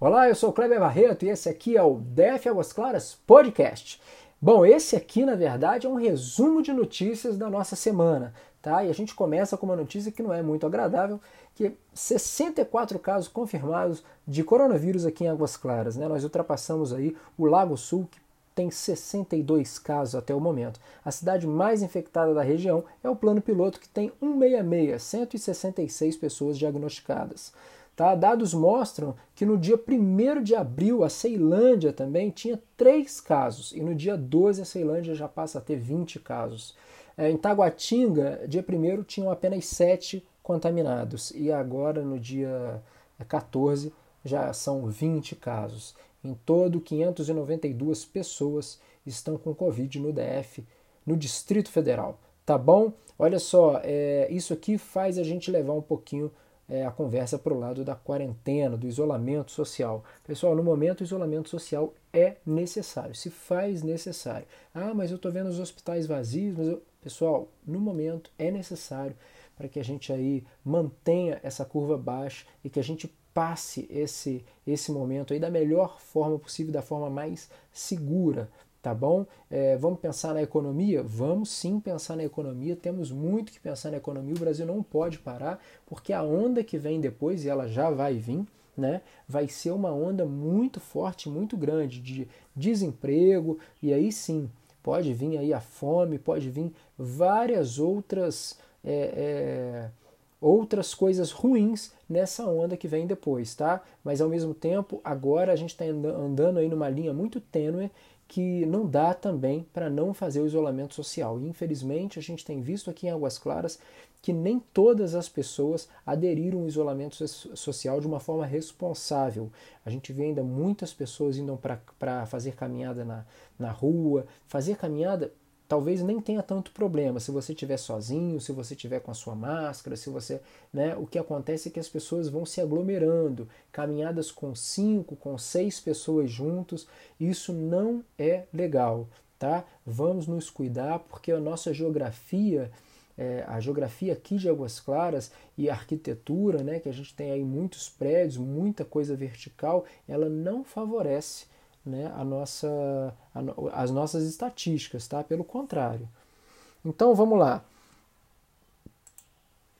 Olá, eu sou o Kleber Barreto e esse aqui é o DF Águas Claras Podcast. Bom, esse aqui, na verdade, é um resumo de notícias da nossa semana, tá? E a gente começa com uma notícia que não é muito agradável, que 64 casos confirmados de coronavírus aqui em Águas Claras, né? Nós ultrapassamos aí o Lago Sul, que tem 62 casos até o momento. A cidade mais infectada da região é o Plano Piloto, que tem 166, 166 pessoas diagnosticadas. Tá? Dados mostram que no dia 1 de abril a Ceilândia também tinha 3 casos e no dia 12 a Ceilândia já passa a ter 20 casos. É, em Taguatinga, dia 1 tinham apenas 7 contaminados e agora no dia 14 já são 20 casos. Em todo, 592 pessoas estão com Covid no DF, no Distrito Federal. Tá bom? Olha só, é, isso aqui faz a gente levar um pouquinho é, a conversa para o lado da quarentena, do isolamento social. Pessoal, no momento o isolamento social é necessário, se faz necessário. Ah, mas eu estou vendo os hospitais vazios. Mas eu... Pessoal, no momento é necessário para que a gente aí mantenha essa curva baixa e que a gente passe esse, esse momento aí da melhor forma possível, da forma mais segura, tá bom? É, vamos pensar na economia? Vamos sim pensar na economia, temos muito que pensar na economia, o Brasil não pode parar, porque a onda que vem depois, e ela já vai vir, né, vai ser uma onda muito forte, muito grande de desemprego, e aí sim, pode vir aí a fome, pode vir várias outras é, é, outras coisas ruins nessa onda que vem depois, tá? Mas ao mesmo tempo, agora a gente está andando aí numa linha muito tênue que não dá também para não fazer o isolamento social. E infelizmente a gente tem visto aqui em Águas Claras que nem todas as pessoas aderiram ao isolamento social de uma forma responsável. A gente vê ainda muitas pessoas indo para fazer caminhada na, na rua, fazer caminhada talvez nem tenha tanto problema se você estiver sozinho, se você estiver com a sua máscara, se você, né, o que acontece é que as pessoas vão se aglomerando, caminhadas com cinco, com seis pessoas juntos, isso não é legal, tá? Vamos nos cuidar porque a nossa geografia é, a geografia aqui de Águas Claras e a arquitetura, né, que a gente tem aí muitos prédios, muita coisa vertical, ela não favorece né, a nossa, a, as nossas estatísticas, tá? Pelo contrário. Então vamos lá.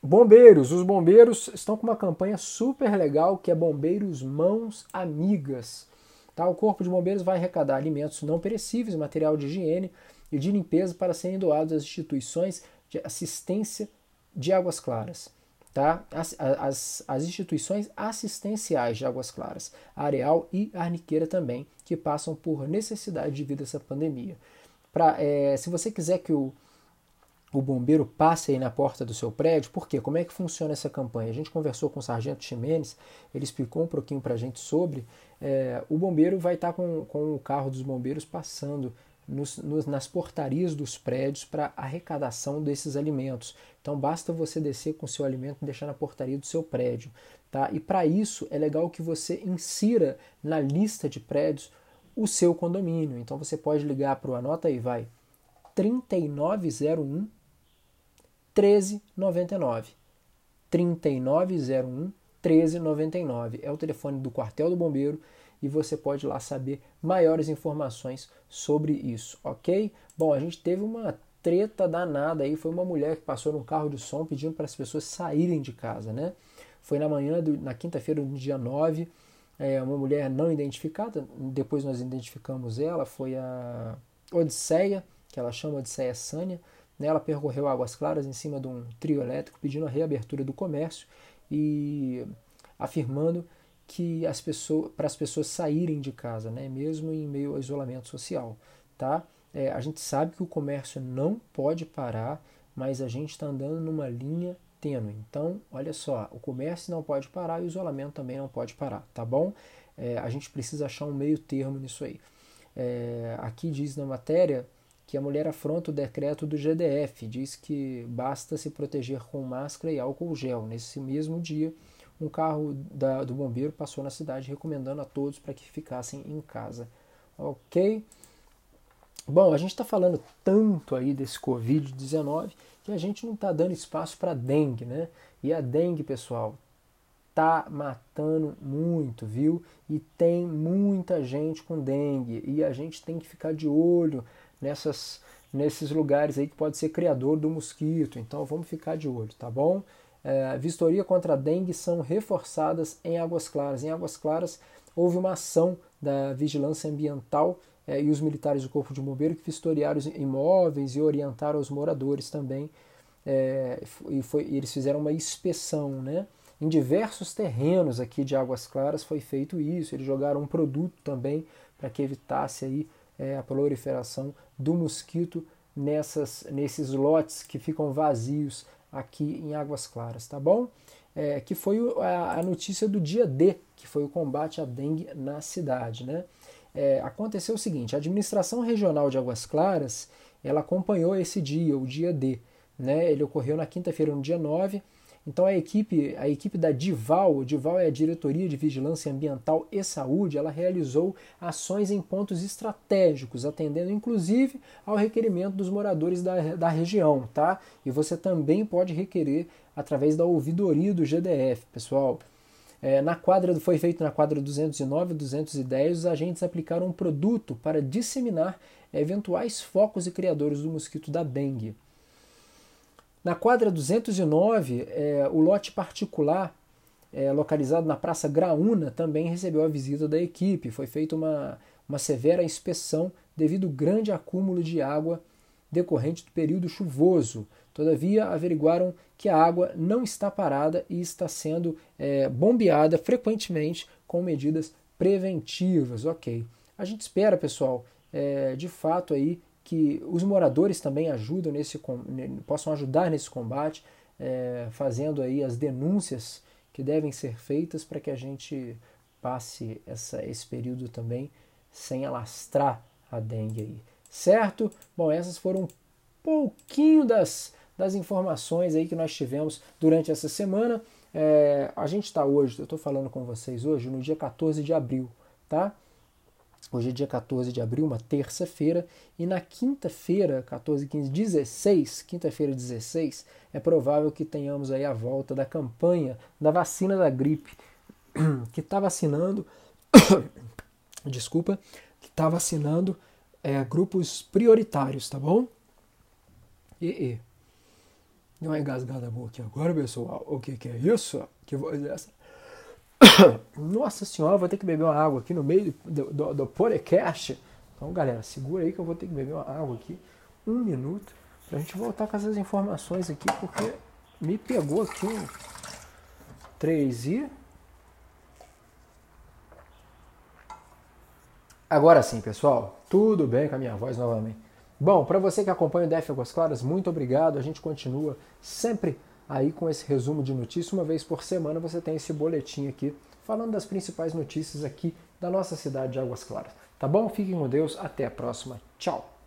Bombeiros, os bombeiros estão com uma campanha super legal que é Bombeiros Mãos Amigas. Tá? O Corpo de Bombeiros vai arrecadar alimentos não perecíveis, material de higiene e de limpeza para serem doados às instituições de assistência de Águas Claras tá? As, as, as, instituições assistenciais de Águas Claras, Areal e Arniqueira também, que passam por necessidade devido a essa pandemia. Pra, é, se você quiser que o, o bombeiro passe aí na porta do seu prédio, por quê? Como é que funciona essa campanha? A gente conversou com o Sargento Ximenes, ele explicou um pouquinho para a gente sobre. É, o bombeiro vai estar tá com, com o carro dos bombeiros passando nos, nos, nas portarias dos prédios para arrecadação desses alimentos. Então basta você descer com seu alimento e deixar na portaria do seu prédio. Tá? E para isso é legal que você insira na lista de prédios o seu condomínio. Então você pode ligar para o anota aí, vai 3901 1399. 3901 1399 é o telefone do quartel do bombeiro e você pode lá saber maiores informações sobre isso, ok? Bom, a gente teve uma treta danada aí, foi uma mulher que passou num carro de som pedindo para as pessoas saírem de casa, né? Foi na manhã, do, na quinta-feira do dia 9, é, uma mulher não identificada, depois nós identificamos ela, foi a Odisseia, que ela chama Odisseia Sânia, né? ela percorreu Águas Claras em cima de um trio elétrico pedindo a reabertura do comércio e afirmando que as pessoas, para as pessoas saírem de casa, né? mesmo em meio ao isolamento social. Tá? É, a gente sabe que o comércio não pode parar, mas a gente está andando numa linha tênue. Então, olha só, o comércio não pode parar e o isolamento também não pode parar, tá bom? É, a gente precisa achar um meio termo nisso aí. É, aqui diz na matéria que a mulher afronta o decreto do GDF, diz que basta se proteger com máscara e álcool gel. Nesse mesmo dia, um carro da, do bombeiro passou na cidade recomendando a todos para que ficassem em casa. Ok? Bom, a gente está falando tanto aí desse Covid-19 que a gente não está dando espaço para dengue, né? E a dengue, pessoal, tá matando muito, viu? E tem muita gente com dengue e a gente tem que ficar de olho nessas nesses lugares aí que pode ser criador do mosquito. Então vamos ficar de olho, tá bom? É, vistoria contra a dengue são reforçadas em Águas Claras. Em Águas Claras houve uma ação da vigilância ambiental é, e os militares do Corpo de Bombeiro que vistoriaram os imóveis e orientaram os moradores também. É, e, foi, e eles fizeram uma inspeção, né? Em diversos terrenos aqui de Águas Claras foi feito isso. Eles jogaram um produto também para que evitasse aí é, a proliferação do mosquito nessas, nesses lotes que ficam vazios aqui em Águas Claras, tá bom? É, que foi a, notícia do dia D, que foi o combate à dengue na cidade, né? É, aconteceu o seguinte, a administração regional de Águas Claras, ela acompanhou esse dia, o dia D, né? Ele ocorreu na quinta-feira, no dia 9, então a equipe, a equipe da DIVAL, DIVAL é a Diretoria de Vigilância Ambiental e Saúde, ela realizou ações em pontos estratégicos, atendendo inclusive ao requerimento dos moradores da, da região, tá? E você também pode requerer através da ouvidoria do GDF, pessoal. É, na quadra foi feito na quadra 209 e 210, os agentes aplicaram um produto para disseminar eventuais focos e criadores do mosquito da dengue. Na quadra 209, é, o lote particular, é, localizado na Praça Graúna, também recebeu a visita da equipe. Foi feita uma, uma severa inspeção devido ao grande acúmulo de água decorrente do período chuvoso. Todavia, averiguaram que a água não está parada e está sendo é, bombeada frequentemente com medidas preventivas. Ok. A gente espera, pessoal, é, de fato aí que os moradores também ajudam nesse, possam ajudar nesse combate, é, fazendo aí as denúncias que devem ser feitas para que a gente passe essa, esse período também sem alastrar a dengue aí. Certo? Bom, essas foram um pouquinho das, das informações aí que nós tivemos durante essa semana. É, a gente está hoje, eu estou falando com vocês hoje, no dia 14 de abril, tá? Hoje é dia 14 de abril, uma terça-feira, e na quinta-feira, 14, 15, 16, quinta-feira 16, é provável que tenhamos aí a volta da campanha da vacina da gripe, que está vacinando, desculpa, que está vacinando é, grupos prioritários, tá bom? E, e. Deu uma engasgada boa aqui agora, pessoal. O que, que é isso? Que voz é essa? Nossa senhora, vou ter que beber uma água aqui no meio do, do, do podcast. Então, galera, segura aí que eu vou ter que beber uma água aqui. Um minuto. Pra gente voltar com essas informações aqui, porque me pegou aqui um 3 e. Agora sim, pessoal. Tudo bem com a minha voz novamente. Bom, para você que acompanha o DF Águas Claras, muito obrigado. A gente continua sempre aí com esse resumo de notícias. Uma vez por semana você tem esse boletim aqui falando das principais notícias aqui da nossa cidade de Águas Claras. Tá bom? Fiquem com Deus. Até a próxima. Tchau.